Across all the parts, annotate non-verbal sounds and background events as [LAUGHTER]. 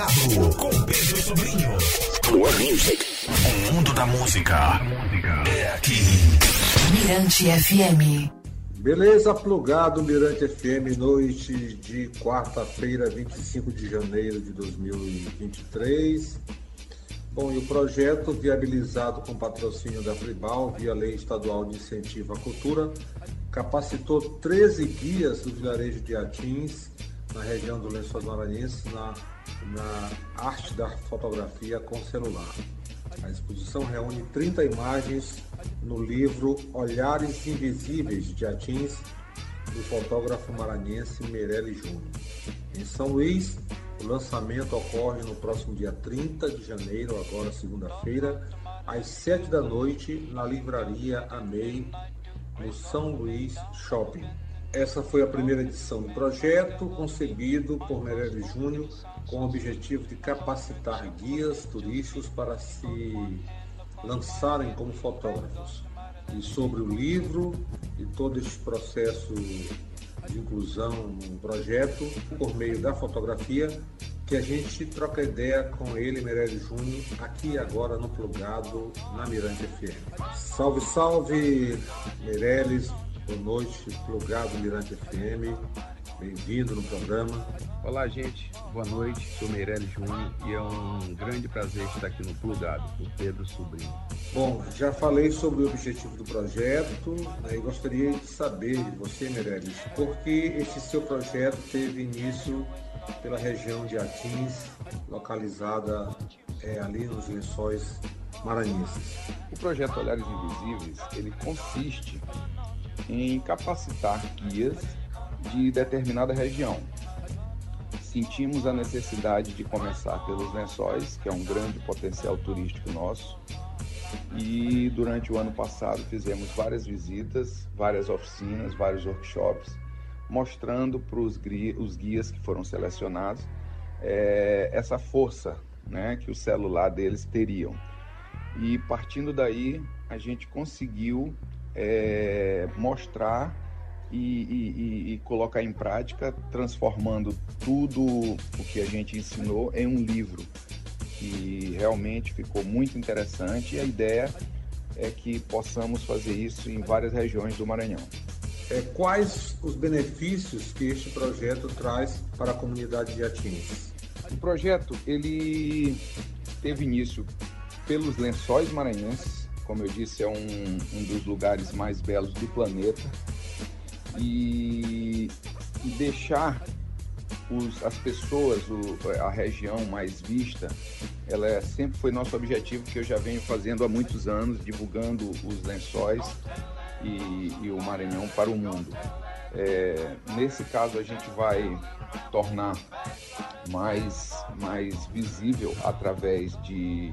Plugado com Pedro Sobrinho. More Music. O mundo da música é aqui. Mirante FM. Beleza, plugado Mirante FM, noite de quarta-feira, 25 de janeiro de 2023. Bom, e o projeto, viabilizado com patrocínio da Fribal, via Lei Estadual de Incentivo à Cultura, capacitou 13 guias do vilarejo de Atins, na região do Lençóis Maranhenses, na, na arte da fotografia com celular. A exposição reúne 30 imagens no livro Olhares Invisíveis de Atins, do fotógrafo maranhense Meirelles Júnior. Em São Luís, o lançamento ocorre no próximo dia 30 de janeiro, agora segunda-feira, às 7 da noite, na livraria Amei, no São Luís Shopping. Essa foi a primeira edição do projeto, concebido por Meirelles Júnior com o objetivo de capacitar guias turísticos para se lançarem como fotógrafos. E sobre o livro e todo esse processo de inclusão no projeto, por meio da fotografia, que a gente troca ideia com ele, Meirelles Júnior, aqui agora no Plugado, na Mirante FM. Salve, salve, Meirelles, boa noite, Plugado Mirante FM, bem-vindo no programa. Olá, gente, boa noite, sou Meirelles Júnior e é um grande prazer estar aqui no Plugado, com Pedro Sobrinho. Bom, já falei sobre o objetivo do projeto né, e gostaria de saber de você, Meirelles, por que este seu projeto teve início pela região de Atins, localizada é, ali nos lençóis maranhenses. O projeto Olhares Invisíveis, ele consiste em capacitar guias de determinada região. Sentimos a necessidade de começar pelos lençóis, que é um grande potencial turístico nosso, e durante o ano passado fizemos várias visitas, várias oficinas, vários workshops, mostrando para os guias que foram selecionados é, essa força né, que o celular deles teriam. E partindo daí, a gente conseguiu é, mostrar e, e, e, colocar em prática, transformando tudo o que a gente ensinou em um livro que realmente ficou muito interessante e a ideia é que possamos fazer isso em várias regiões do Maranhão. É, quais os benefícios que este projeto traz para a comunidade de Atins? O projeto ele teve início pelos lençóis maranhenses, como eu disse, é um, um dos lugares mais belos do planeta e, e deixar os, as pessoas, o, a região mais vista, ela é, sempre foi nosso objetivo que eu já venho fazendo há muitos anos, divulgando os lençóis e, e o Maranhão para o mundo. É, nesse caso a gente vai tornar mais, mais visível através de,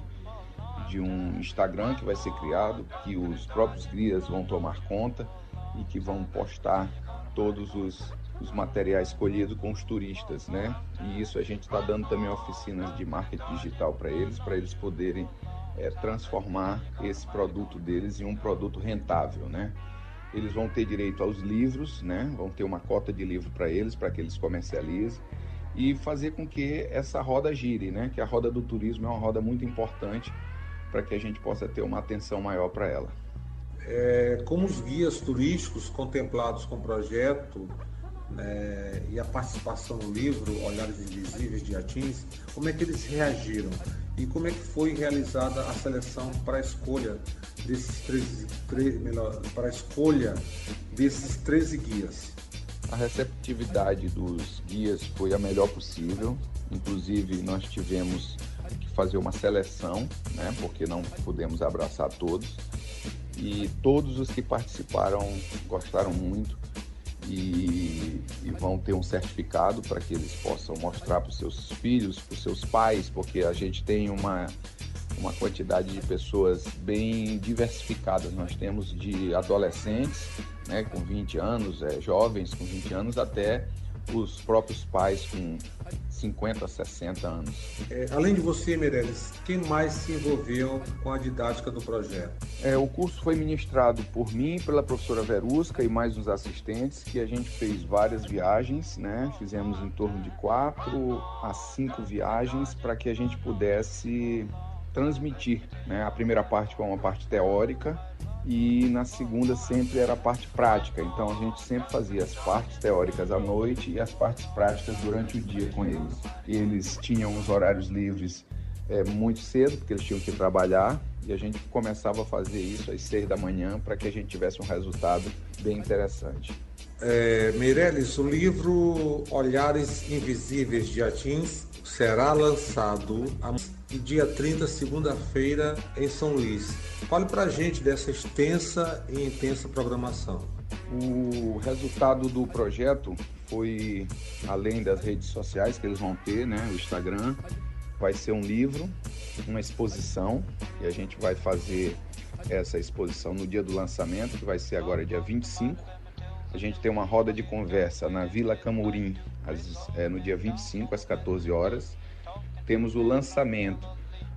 de um Instagram que vai ser criado, que os próprios guias vão tomar conta e que vão postar todos os, os materiais escolhidos com os turistas, né? E isso a gente está dando também oficinas de marketing digital para eles, para eles poderem é, transformar esse produto deles em um produto rentável, né? Eles vão ter direito aos livros, né? Vão ter uma cota de livro para eles, para que eles comercializem e fazer com que essa roda gire, né? Que a roda do turismo é uma roda muito importante para que a gente possa ter uma atenção maior para ela é, como os guias turísticos contemplados com o projeto né, e a participação no livro Olhares Invisíveis de Atins, como é que eles reagiram e como é que foi realizada a seleção para a escolha desses 13, 13 melhor, para a escolha desses 13 guias? A receptividade dos guias foi a melhor possível. Inclusive, nós tivemos que fazer uma seleção, né, porque não pudemos abraçar todos e todos os que participaram gostaram muito e, e vão ter um certificado para que eles possam mostrar para os seus filhos, para os seus pais, porque a gente tem uma, uma quantidade de pessoas bem diversificadas. Nós temos de adolescentes, né, com 20 anos, é, jovens com 20 anos, até os próprios pais com 50, 60 anos. É, além de você, Meirelles, quem mais se envolveu com a didática do projeto? É, o curso foi ministrado por mim, pela professora Verusca e mais uns assistentes, que a gente fez várias viagens, né? Fizemos em torno de quatro a cinco viagens para que a gente pudesse transmitir. Né? A primeira parte foi uma parte teórica e na segunda sempre era a parte prática. Então a gente sempre fazia as partes teóricas à noite e as partes práticas durante o dia com eles. Eles tinham os horários livres é, muito cedo, porque eles tinham que trabalhar, e a gente começava a fazer isso às seis da manhã para que a gente tivesse um resultado bem interessante. É, Meirelles, o livro Olhares Invisíveis de Atins será lançado dia 30, segunda-feira, em São Luís. Fale para a gente dessa extensa e intensa programação. O resultado do projeto foi, além das redes sociais que eles vão ter, né, o Instagram, vai ser um livro, uma exposição, e a gente vai fazer essa exposição no dia do lançamento, que vai ser agora dia 25. A gente tem uma roda de conversa na Vila Camurim, é, no dia 25, às 14 horas. Temos o lançamento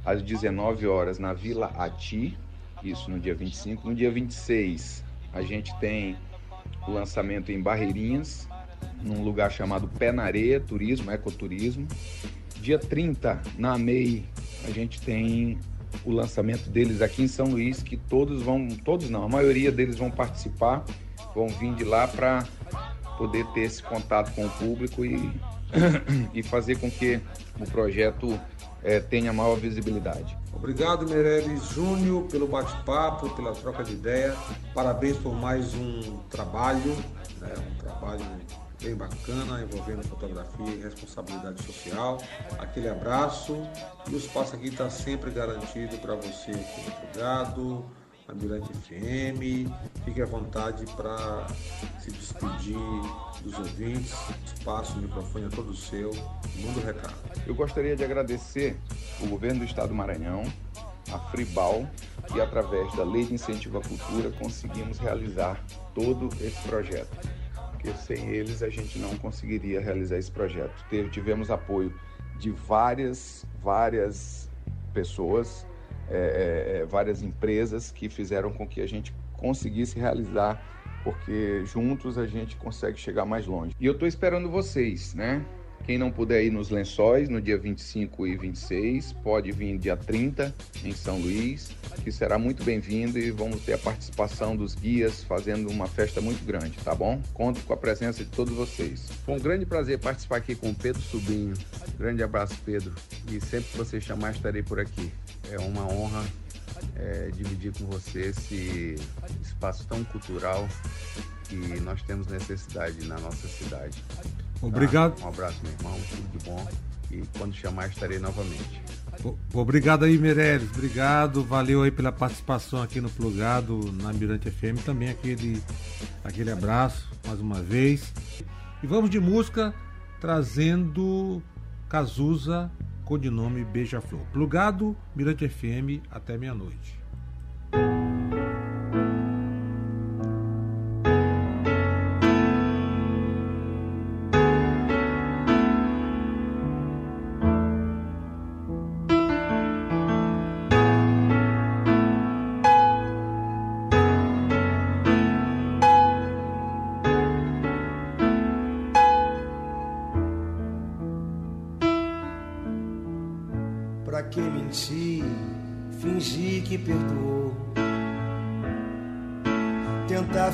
às 19 horas na Vila Ati, isso no dia 25. No dia 26, a gente tem o lançamento em Barreirinhas, num lugar chamado Pé na Areia, turismo, ecoturismo. Dia 30, na MEI, a gente tem o lançamento deles aqui em São Luís, que todos vão, todos não, a maioria deles vão participar, vão vir de lá para poder ter esse contato com o público e, [COUGHS] e fazer com que o projeto é, tenha maior visibilidade. Obrigado, Meirelles Júnior, pelo bate-papo, pela troca de ideia. Parabéns por mais um trabalho, né, um trabalho bem bacana, envolvendo fotografia e responsabilidade social. Aquele abraço e o espaço aqui está sempre garantido para você Plugado, na FM. Fique à vontade para se despedir dos ouvintes. Espaço, microfone é todo seu. Manda o recado. Eu gostaria de agradecer o governo do estado do Maranhão, a Fribal, que através da Lei de Incentivo à Cultura conseguimos realizar todo esse projeto porque sem eles a gente não conseguiria realizar esse projeto. Tivemos apoio de várias, várias pessoas, é, é, é, várias empresas que fizeram com que a gente conseguisse realizar, porque juntos a gente consegue chegar mais longe. E eu estou esperando vocês, né? Quem não puder ir nos lençóis no dia 25 e 26, pode vir dia 30 em São Luís, que será muito bem-vindo e vamos ter a participação dos guias fazendo uma festa muito grande, tá bom? Conto com a presença de todos vocês. Foi um grande prazer participar aqui com o Pedro Sobrinho. Grande abraço, Pedro. E sempre que você chamar, estarei por aqui. É uma honra é, dividir com você esse espaço tão cultural que nós temos necessidade na nossa cidade. Obrigado. Tá? Um abraço, meu irmão. Tudo de bom. E quando chamar, estarei novamente. Obrigado aí, Meirelles. Obrigado. Valeu aí pela participação aqui no Plugado, na Mirante FM. Também aquele, aquele abraço, mais uma vez. E vamos de música, trazendo Cazuza, codinome Beija-Flor. Plugado, Mirante FM, até meia-noite.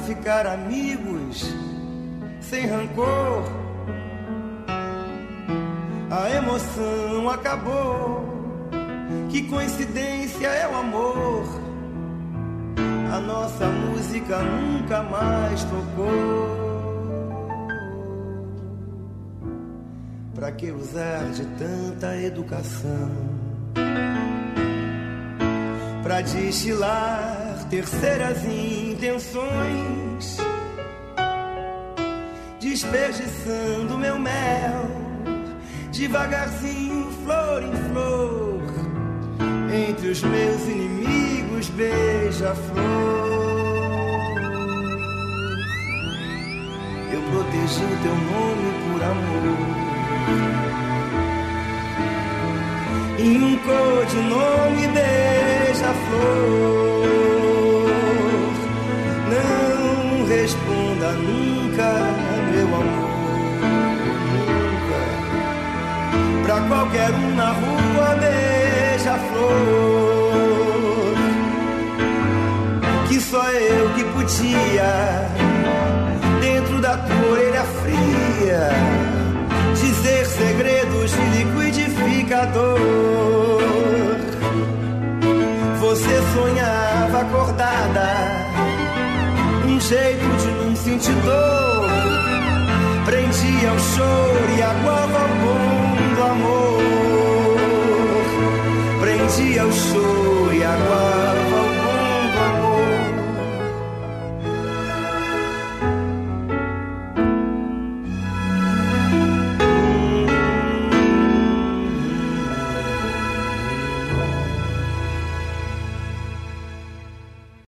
Ficar amigos sem rancor. A emoção acabou. Que coincidência é o amor. A nossa música nunca mais tocou. Pra que usar de tanta educação? Pra destilar terceiras intenções, desperdiçando meu mel, devagarzinho, flor em flor, entre os meus inimigos, beija-flor. Eu protegi o teu nome por amor. E um codinome beija-flor. Não responda nunca, meu amor, nunca. Pra qualquer um na rua, beija-flor que só eu que podia, dentro da tua orelha fria, dizer segredos de liquidificador. Você sonhava acordada, um jeito de não sentir dor, prendia o choro e aguava o bom do amor,